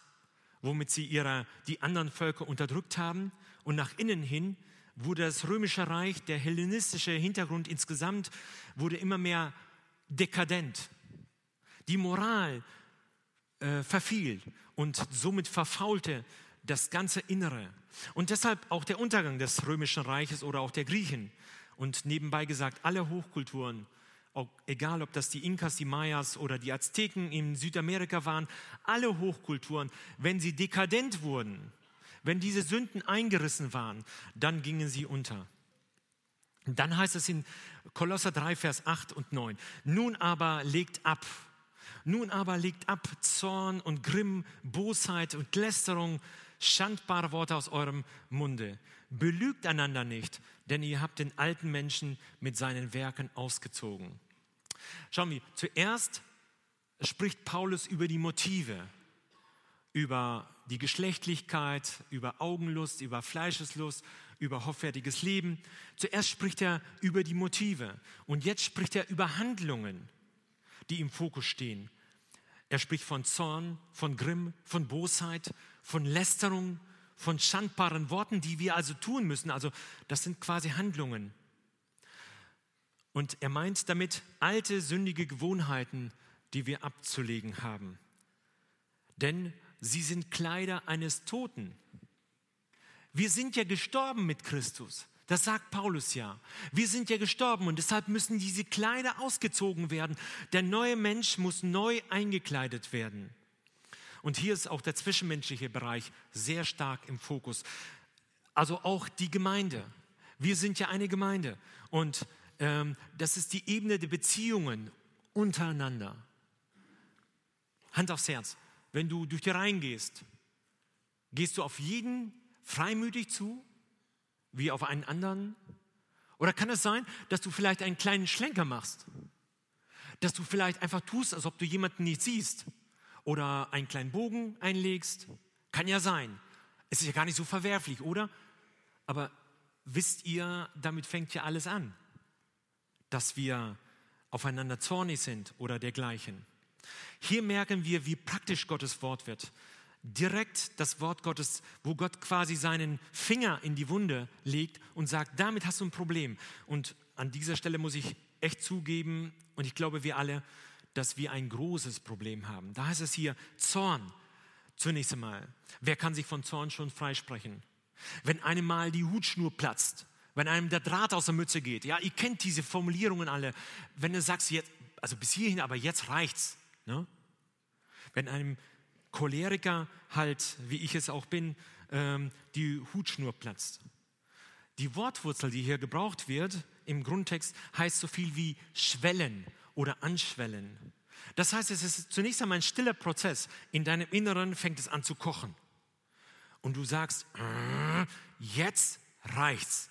womit sie ihre, die anderen Völker unterdrückt haben. Und nach innen hin wurde das römische Reich, der hellenistische Hintergrund insgesamt, wurde immer mehr dekadent. Die Moral äh, verfiel und somit verfaulte das ganze Innere. Und deshalb auch der Untergang des römischen Reiches oder auch der Griechen. Und nebenbei gesagt, alle Hochkulturen egal ob das die Inkas, die Mayas oder die Azteken in Südamerika waren, alle Hochkulturen, wenn sie dekadent wurden, wenn diese Sünden eingerissen waren, dann gingen sie unter. Dann heißt es in Kolosser 3, Vers 8 und 9, nun aber legt ab, nun aber legt ab Zorn und Grimm, Bosheit und Lästerung, schandbare Worte aus eurem Munde. Belügt einander nicht, denn ihr habt den alten Menschen mit seinen Werken ausgezogen. Schauen wir, zuerst spricht Paulus über die Motive, über die Geschlechtlichkeit, über Augenlust, über Fleischeslust, über hoffärtiges Leben. Zuerst spricht er über die Motive und jetzt spricht er über Handlungen, die im Fokus stehen. Er spricht von Zorn, von Grimm, von Bosheit, von Lästerung, von schandbaren Worten, die wir also tun müssen. Also das sind quasi Handlungen. Und er meint damit alte sündige Gewohnheiten, die wir abzulegen haben. Denn sie sind Kleider eines Toten. Wir sind ja gestorben mit Christus. Das sagt Paulus ja. Wir sind ja gestorben und deshalb müssen diese Kleider ausgezogen werden. Der neue Mensch muss neu eingekleidet werden. Und hier ist auch der zwischenmenschliche Bereich sehr stark im Fokus. Also auch die Gemeinde. Wir sind ja eine Gemeinde. Und ähm, das ist die Ebene der Beziehungen untereinander. Hand aufs Herz. Wenn du durch die Reihen gehst, gehst du auf jeden freimütig zu, wie auf einen anderen? Oder kann es sein, dass du vielleicht einen kleinen Schlenker machst? Dass du vielleicht einfach tust, als ob du jemanden nicht siehst? Oder einen kleinen Bogen einlegst? Kann ja sein. Es ist ja gar nicht so verwerflich, oder? Aber wisst ihr, damit fängt ja alles an, dass wir aufeinander zornig sind oder dergleichen. Hier merken wir, wie praktisch Gottes Wort wird direkt das Wort Gottes, wo Gott quasi seinen Finger in die Wunde legt und sagt, damit hast du ein Problem. Und an dieser Stelle muss ich echt zugeben, und ich glaube wir alle, dass wir ein großes Problem haben. Da heißt es hier Zorn. Zunächst einmal, wer kann sich von Zorn schon freisprechen? Wenn einem mal die Hutschnur platzt, wenn einem der Draht aus der Mütze geht, ja, ihr kennt diese Formulierungen alle. Wenn du sagst, jetzt, also bis hierhin, aber jetzt reicht's. Ne? Wenn einem Choleriker halt, wie ich es auch bin, ähm, die Hutschnur platzt. Die Wortwurzel, die hier gebraucht wird im Grundtext, heißt so viel wie schwellen oder anschwellen. Das heißt, es ist zunächst einmal ein stiller Prozess. In deinem Inneren fängt es an zu kochen. Und du sagst, äh, jetzt reicht's.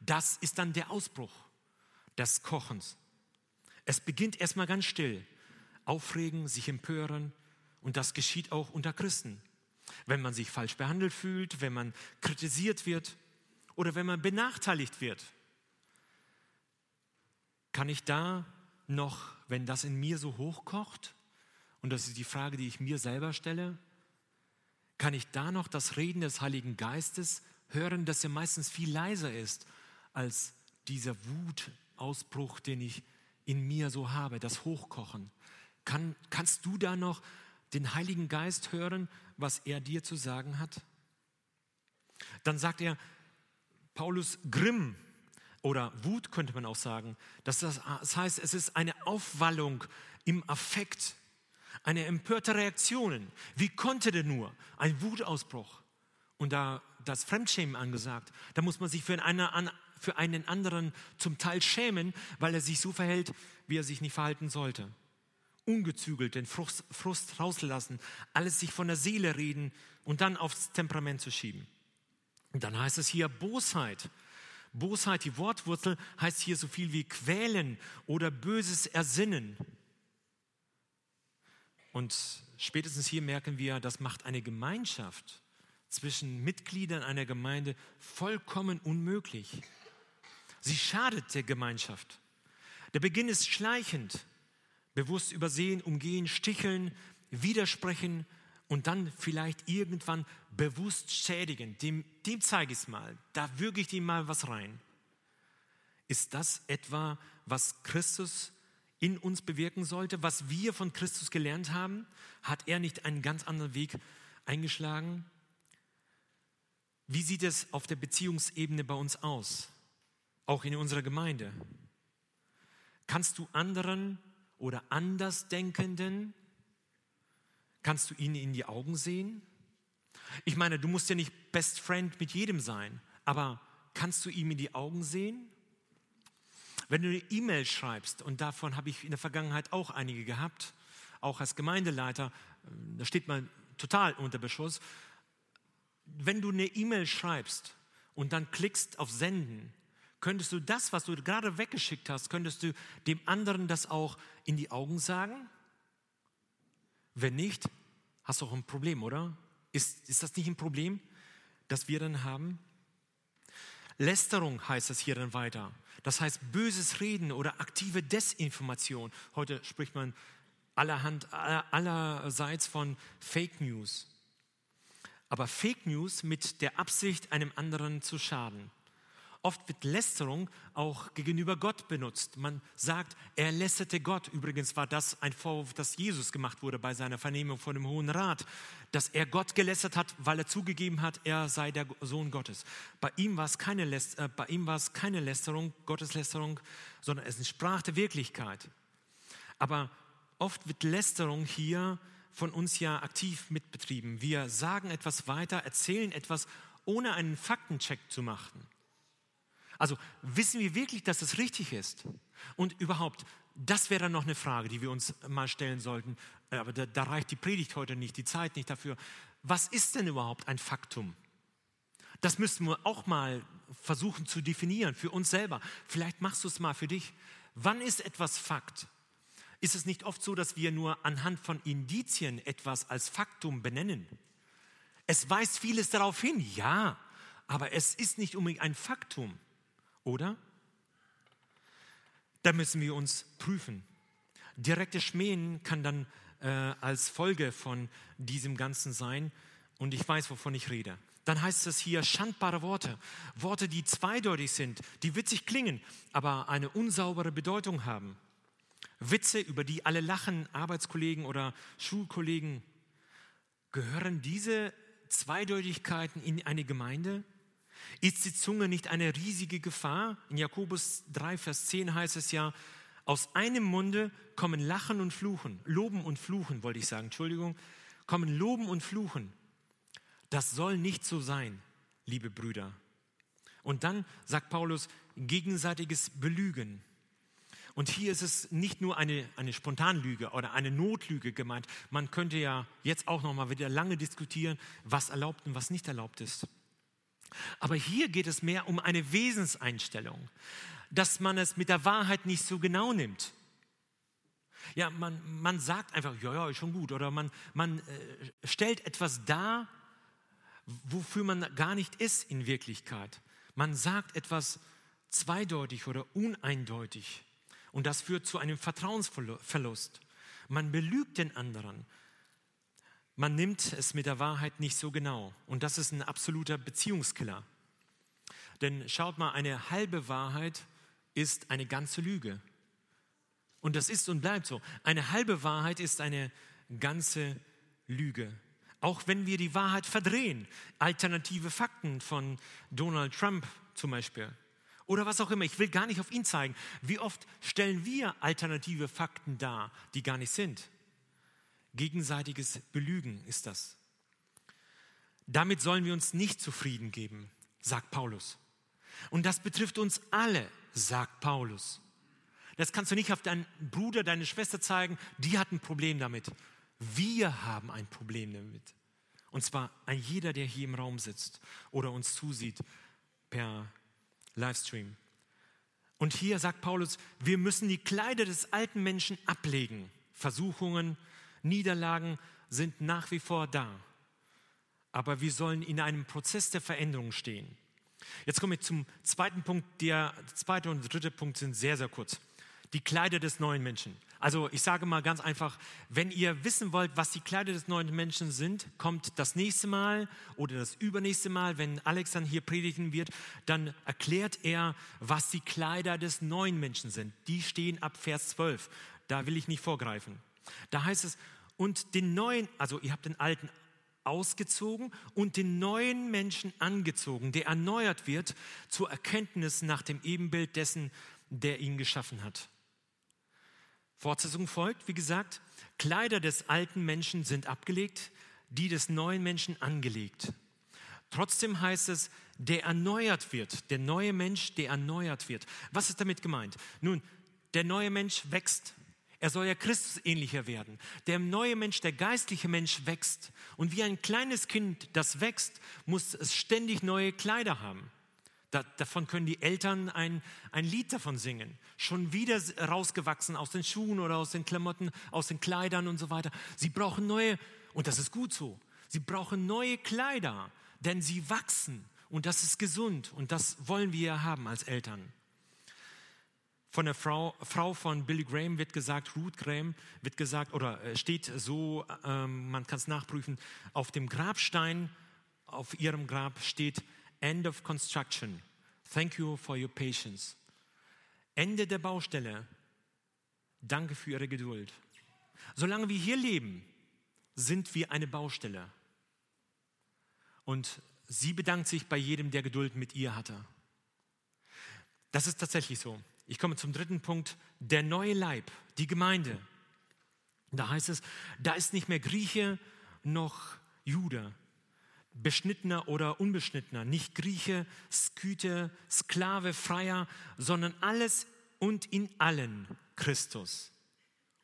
Das ist dann der Ausbruch des Kochens. Es beginnt erstmal ganz still. Aufregen, sich empören, und das geschieht auch unter Christen. Wenn man sich falsch behandelt fühlt, wenn man kritisiert wird oder wenn man benachteiligt wird, kann ich da noch, wenn das in mir so hochkocht, und das ist die Frage, die ich mir selber stelle, kann ich da noch das Reden des Heiligen Geistes hören, das ja meistens viel leiser ist als dieser Wutausbruch, den ich in mir so habe, das Hochkochen. Kann, kannst du da noch den Heiligen Geist hören, was er dir zu sagen hat? Dann sagt er, Paulus Grimm oder Wut könnte man auch sagen. Das, heißt, es ist eine Aufwallung im Affekt, eine empörte Reaktion. Wie konnte der nur? Ein Wutausbruch. Und da das Fremdschämen angesagt, da muss man sich für einen, für einen anderen zum Teil schämen, weil er sich so verhält, wie er sich nicht verhalten sollte ungezügelt den Frust, Frust rauslassen, alles sich von der Seele reden und dann aufs Temperament zu schieben. Und dann heißt es hier Bosheit. Bosheit, die Wortwurzel heißt hier so viel wie quälen oder böses Ersinnen. Und spätestens hier merken wir, das macht eine Gemeinschaft zwischen Mitgliedern einer Gemeinde vollkommen unmöglich. Sie schadet der Gemeinschaft. Der Beginn ist schleichend bewusst übersehen, umgehen, sticheln, widersprechen und dann vielleicht irgendwann bewusst schädigen. Dem, dem zeige ich es mal, da würge ich ihm mal was rein. Ist das etwa, was Christus in uns bewirken sollte, was wir von Christus gelernt haben? Hat er nicht einen ganz anderen Weg eingeschlagen? Wie sieht es auf der Beziehungsebene bei uns aus? Auch in unserer Gemeinde. Kannst du anderen oder Andersdenkenden? Kannst du ihnen in die Augen sehen? Ich meine, du musst ja nicht Best Friend mit jedem sein, aber kannst du ihm in die Augen sehen? Wenn du eine E-Mail schreibst, und davon habe ich in der Vergangenheit auch einige gehabt, auch als Gemeindeleiter, äh, da steht man total unter Beschuss. Wenn du eine E-Mail schreibst und dann klickst auf Senden, Könntest du das, was du gerade weggeschickt hast, könntest du dem anderen das auch in die Augen sagen? Wenn nicht, hast du auch ein Problem, oder? Ist, ist das nicht ein Problem, das wir dann haben? Lästerung heißt es hier dann weiter. Das heißt böses Reden oder aktive Desinformation. Heute spricht man allerhand, allerseits von Fake News. Aber Fake News mit der Absicht, einem anderen zu schaden. Oft wird Lästerung auch gegenüber Gott benutzt. Man sagt, er lästerte Gott. Übrigens war das ein Vorwurf, das Jesus gemacht wurde bei seiner Vernehmung vor dem Hohen Rat, dass er Gott gelästert hat, weil er zugegeben hat, er sei der Sohn Gottes. Bei ihm war es keine, Läst äh, bei ihm war es keine Lästerung, Gotteslästerung, sondern es entsprach der Wirklichkeit. Aber oft wird Lästerung hier von uns ja aktiv mitbetrieben. Wir sagen etwas weiter, erzählen etwas, ohne einen Faktencheck zu machen. Also wissen wir wirklich, dass es richtig ist? Und überhaupt, das wäre dann noch eine Frage, die wir uns mal stellen sollten. Aber da, da reicht die Predigt heute nicht, die Zeit nicht dafür. Was ist denn überhaupt ein Faktum? Das müssten wir auch mal versuchen zu definieren für uns selber. Vielleicht machst du es mal für dich. Wann ist etwas Fakt? Ist es nicht oft so, dass wir nur anhand von Indizien etwas als Faktum benennen? Es weist vieles darauf hin, ja, aber es ist nicht unbedingt ein Faktum, oder? Da müssen wir uns prüfen. Direktes Schmähen kann dann äh, als Folge von diesem Ganzen sein und ich weiß, wovon ich rede. Dann heißt es hier schandbare Worte, Worte, die zweideutig sind, die witzig klingen, aber eine unsaubere Bedeutung haben. Witze, über die alle lachen, Arbeitskollegen oder Schulkollegen. Gehören diese Zweideutigkeiten in eine Gemeinde? Ist die Zunge nicht eine riesige Gefahr? In Jakobus 3, Vers 10 heißt es ja, aus einem Munde kommen Lachen und Fluchen, Loben und Fluchen, wollte ich sagen, Entschuldigung, kommen Loben und Fluchen. Das soll nicht so sein, liebe Brüder. Und dann sagt Paulus, gegenseitiges Belügen. Und hier ist es nicht nur eine, eine Spontanlüge oder eine Notlüge gemeint. Man könnte ja jetzt auch noch mal wieder lange diskutieren, was erlaubt und was nicht erlaubt ist. Aber hier geht es mehr um eine Wesenseinstellung, dass man es mit der Wahrheit nicht so genau nimmt. Ja, man, man sagt einfach, ja, ja, ist schon gut. Oder man, man äh, stellt etwas dar, wofür man gar nicht ist in Wirklichkeit. Man sagt etwas zweideutig oder uneindeutig. Und das führt zu einem Vertrauensverlust. Man belügt den anderen. Man nimmt es mit der Wahrheit nicht so genau. Und das ist ein absoluter Beziehungskiller. Denn schaut mal, eine halbe Wahrheit ist eine ganze Lüge. Und das ist und bleibt so. Eine halbe Wahrheit ist eine ganze Lüge. Auch wenn wir die Wahrheit verdrehen. Alternative Fakten von Donald Trump zum Beispiel. Oder was auch immer. Ich will gar nicht auf ihn zeigen. Wie oft stellen wir alternative Fakten dar, die gar nicht sind? Gegenseitiges Belügen ist das. Damit sollen wir uns nicht zufrieden geben, sagt Paulus. Und das betrifft uns alle, sagt Paulus. Das kannst du nicht auf deinen Bruder, deine Schwester zeigen, die hat ein Problem damit. Wir haben ein Problem damit. Und zwar ein jeder, der hier im Raum sitzt oder uns zusieht per Livestream. Und hier sagt Paulus, wir müssen die Kleider des alten Menschen ablegen. Versuchungen, Niederlagen sind nach wie vor da. Aber wir sollen in einem Prozess der Veränderung stehen. Jetzt komme ich zum zweiten Punkt. Der zweite und dritte Punkt sind sehr, sehr kurz. Die Kleider des neuen Menschen. Also ich sage mal ganz einfach, wenn ihr wissen wollt, was die Kleider des neuen Menschen sind, kommt das nächste Mal oder das übernächste Mal, wenn Alex dann hier predigen wird, dann erklärt er, was die Kleider des neuen Menschen sind. Die stehen ab Vers 12. Da will ich nicht vorgreifen. Da heißt es, und den neuen, also ihr habt den alten ausgezogen und den neuen Menschen angezogen, der erneuert wird zur Erkenntnis nach dem Ebenbild dessen, der ihn geschaffen hat. Fortsetzung folgt, wie gesagt, Kleider des alten Menschen sind abgelegt, die des neuen Menschen angelegt. Trotzdem heißt es, der erneuert wird, der neue Mensch, der erneuert wird. Was ist damit gemeint? Nun, der neue Mensch wächst er soll ja Christus ähnlicher werden. Der neue Mensch, der geistliche Mensch wächst. Und wie ein kleines Kind, das wächst, muss es ständig neue Kleider haben. Da, davon können die Eltern ein, ein Lied davon singen. Schon wieder rausgewachsen aus den Schuhen oder aus den Klamotten, aus den Kleidern und so weiter. Sie brauchen neue, und das ist gut so, sie brauchen neue Kleider, denn sie wachsen. Und das ist gesund und das wollen wir haben als Eltern. Von der Frau, Frau von Billy Graham wird gesagt, Ruth Graham wird gesagt, oder äh, steht so, ähm, man kann es nachprüfen, auf dem Grabstein, auf ihrem Grab steht End of Construction. Thank you for your patience. Ende der Baustelle. Danke für Ihre Geduld. Solange wir hier leben, sind wir eine Baustelle. Und sie bedankt sich bei jedem, der Geduld mit ihr hatte. Das ist tatsächlich so. Ich komme zum dritten Punkt, der neue Leib, die Gemeinde. Da heißt es, da ist nicht mehr Grieche noch Jude, beschnittener oder unbeschnittener, nicht Grieche, Skythe, Sklave, Freier, sondern alles und in allen Christus.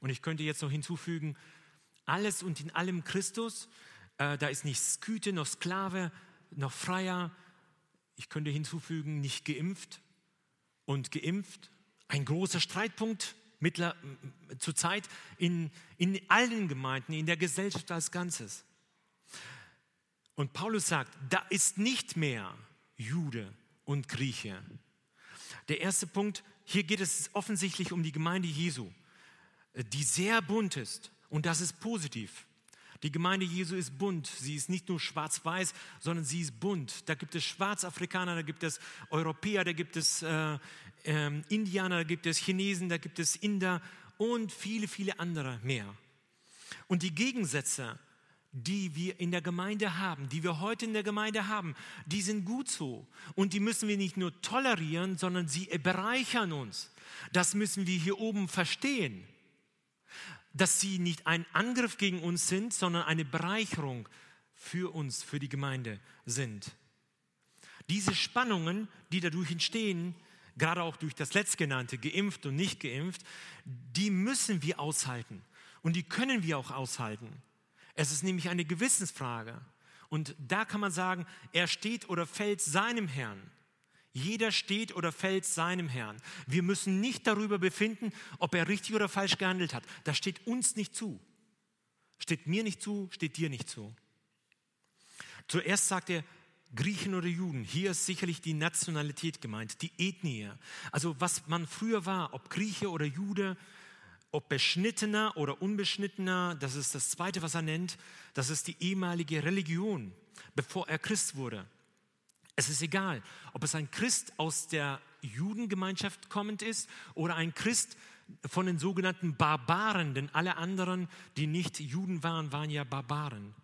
Und ich könnte jetzt noch hinzufügen, alles und in allem Christus, äh, da ist nicht Skythe noch Sklave noch Freier, ich könnte hinzufügen, nicht geimpft und geimpft. Ein großer Streitpunkt mittler, zur Zeit in, in allen Gemeinden, in der Gesellschaft als Ganzes. Und Paulus sagt, da ist nicht mehr Jude und Grieche. Der erste Punkt, hier geht es offensichtlich um die Gemeinde Jesu, die sehr bunt ist und das ist positiv. Die Gemeinde Jesu ist bunt. Sie ist nicht nur schwarz-weiß, sondern sie ist bunt. Da gibt es Schwarzafrikaner, da gibt es Europäer, da gibt es äh, äh, Indianer, da gibt es Chinesen, da gibt es Inder und viele, viele andere mehr. Und die Gegensätze, die wir in der Gemeinde haben, die wir heute in der Gemeinde haben, die sind gut so. Und die müssen wir nicht nur tolerieren, sondern sie bereichern uns. Das müssen wir hier oben verstehen dass sie nicht ein Angriff gegen uns sind, sondern eine Bereicherung für uns, für die Gemeinde sind. Diese Spannungen, die dadurch entstehen, gerade auch durch das letztgenannte, geimpft und nicht geimpft, die müssen wir aushalten und die können wir auch aushalten. Es ist nämlich eine Gewissensfrage. Und da kann man sagen, er steht oder fällt seinem Herrn. Jeder steht oder fällt seinem Herrn. Wir müssen nicht darüber befinden, ob er richtig oder falsch gehandelt hat. Das steht uns nicht zu. Steht mir nicht zu, steht dir nicht zu. Zuerst sagt er, Griechen oder Juden, hier ist sicherlich die Nationalität gemeint, die Ethnie. Also was man früher war, ob Grieche oder Jude, ob beschnittener oder unbeschnittener, das ist das Zweite, was er nennt, das ist die ehemalige Religion, bevor er Christ wurde. Es ist egal, ob es ein Christ aus der Judengemeinschaft kommend ist oder ein Christ von den sogenannten Barbaren, denn alle anderen, die nicht Juden waren, waren ja Barbaren.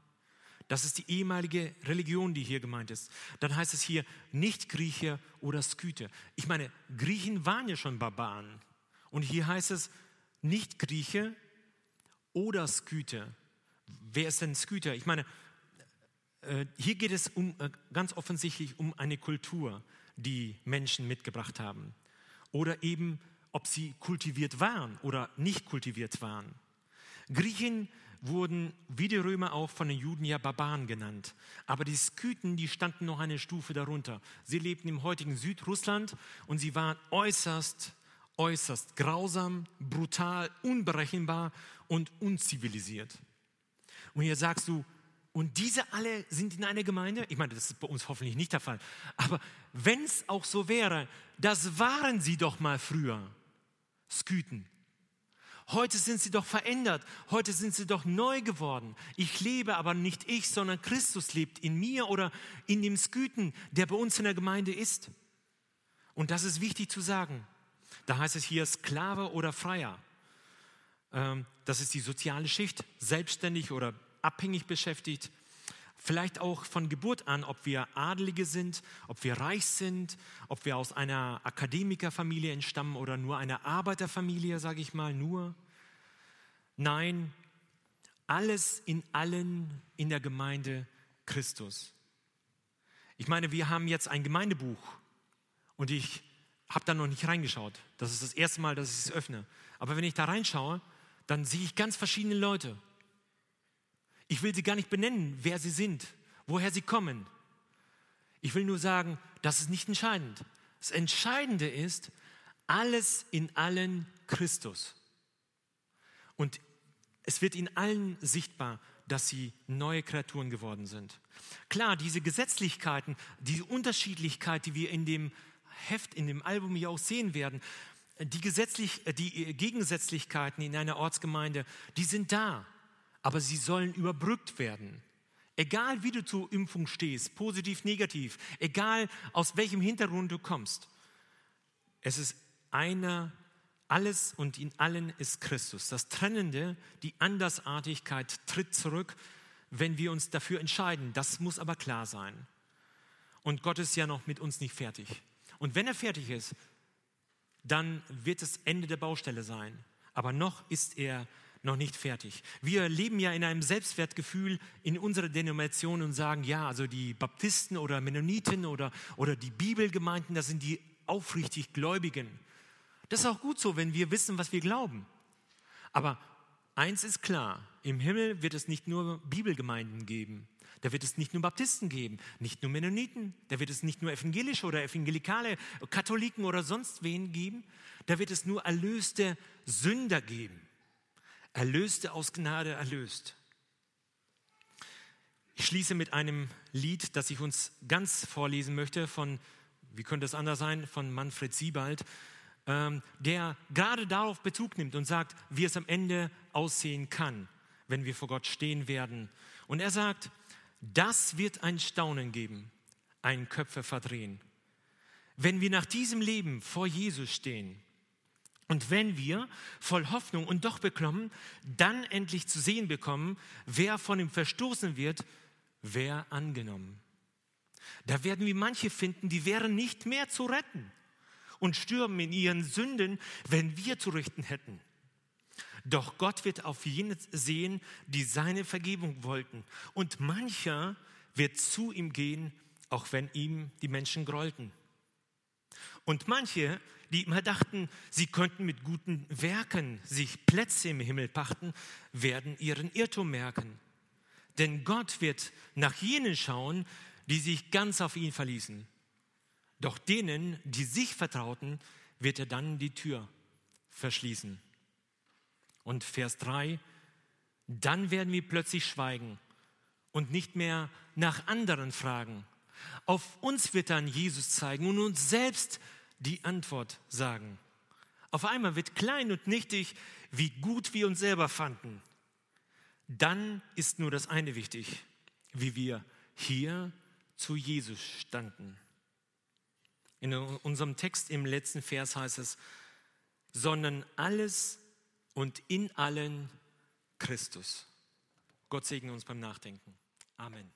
Das ist die ehemalige Religion, die hier gemeint ist. Dann heißt es hier nicht Grieche oder Skythe. Ich meine, Griechen waren ja schon Barbaren. Und hier heißt es nicht Grieche oder Skythe. Wer ist denn Skythe? Ich meine, hier geht es um, äh, ganz offensichtlich um eine Kultur, die Menschen mitgebracht haben. Oder eben, ob sie kultiviert waren oder nicht kultiviert waren. Griechen wurden wie die Römer auch von den Juden ja Barbaren genannt. Aber die Skythen, die standen noch eine Stufe darunter. Sie lebten im heutigen Südrussland und sie waren äußerst, äußerst grausam, brutal, unberechenbar und unzivilisiert. Und hier sagst du, und diese alle sind in einer Gemeinde? Ich meine, das ist bei uns hoffentlich nicht der Fall. Aber wenn es auch so wäre, das waren sie doch mal früher, Sküten. Heute sind sie doch verändert. Heute sind sie doch neu geworden. Ich lebe aber nicht ich, sondern Christus lebt in mir oder in dem Sküten, der bei uns in der Gemeinde ist. Und das ist wichtig zu sagen. Da heißt es hier Sklave oder Freier. Ähm, das ist die soziale Schicht, selbstständig oder abhängig beschäftigt. Vielleicht auch von Geburt an, ob wir Adelige sind, ob wir reich sind, ob wir aus einer Akademikerfamilie entstammen oder nur einer Arbeiterfamilie, sage ich mal, nur. Nein, alles in allen in der Gemeinde Christus. Ich meine, wir haben jetzt ein Gemeindebuch und ich habe da noch nicht reingeschaut. Das ist das erste Mal, dass ich es öffne. Aber wenn ich da reinschaue, dann sehe ich ganz verschiedene Leute. Ich will sie gar nicht benennen, wer sie sind, woher sie kommen. Ich will nur sagen, das ist nicht entscheidend. Das Entscheidende ist, alles in allen Christus. Und es wird in allen sichtbar, dass sie neue Kreaturen geworden sind. Klar, diese Gesetzlichkeiten, diese Unterschiedlichkeit, die wir in dem Heft, in dem Album hier auch sehen werden, die, gesetzlich, die Gegensätzlichkeiten in einer Ortsgemeinde, die sind da aber sie sollen überbrückt werden. Egal wie du zur Impfung stehst, positiv, negativ, egal aus welchem Hintergrund du kommst, es ist einer, alles und in allen ist Christus. Das Trennende, die Andersartigkeit tritt zurück, wenn wir uns dafür entscheiden. Das muss aber klar sein. Und Gott ist ja noch mit uns nicht fertig. Und wenn er fertig ist, dann wird es Ende der Baustelle sein. Aber noch ist er noch nicht fertig. Wir leben ja in einem Selbstwertgefühl in unserer Denomination und sagen, ja, also die Baptisten oder Mennoniten oder, oder die Bibelgemeinden, das sind die aufrichtig Gläubigen. Das ist auch gut so, wenn wir wissen, was wir glauben. Aber eins ist klar, im Himmel wird es nicht nur Bibelgemeinden geben. Da wird es nicht nur Baptisten geben, nicht nur Mennoniten, da wird es nicht nur evangelische oder evangelikale Katholiken oder sonst wen geben, da wird es nur erlöste Sünder geben. Erlöste aus Gnade erlöst. Ich schließe mit einem Lied, das ich uns ganz vorlesen möchte, von, wie könnte es anders sein, von Manfred Siebald, ähm, der gerade darauf Bezug nimmt und sagt, wie es am Ende aussehen kann, wenn wir vor Gott stehen werden. Und er sagt, das wird ein Staunen geben, ein Köpfe verdrehen. Wenn wir nach diesem Leben vor Jesus stehen, und wenn wir voll Hoffnung und doch beklommen, dann endlich zu sehen bekommen, wer von ihm verstoßen wird, wer angenommen. Da werden wir manche finden, die wären nicht mehr zu retten und stürben in ihren Sünden, wenn wir zu richten hätten. Doch Gott wird auf jene sehen, die seine Vergebung wollten. Und mancher wird zu ihm gehen, auch wenn ihm die Menschen grollten. Und manche die immer dachten, sie könnten mit guten Werken sich Plätze im Himmel pachten, werden ihren Irrtum merken. Denn Gott wird nach jenen schauen, die sich ganz auf ihn verließen. Doch denen, die sich vertrauten, wird er dann die Tür verschließen. Und Vers 3, dann werden wir plötzlich schweigen und nicht mehr nach anderen fragen. Auf uns wird dann Jesus zeigen und uns selbst die Antwort sagen. Auf einmal wird klein und nichtig, wie gut wir uns selber fanden. Dann ist nur das eine wichtig, wie wir hier zu Jesus standen. In unserem Text im letzten Vers heißt es, sondern alles und in allen Christus. Gott segne uns beim Nachdenken. Amen.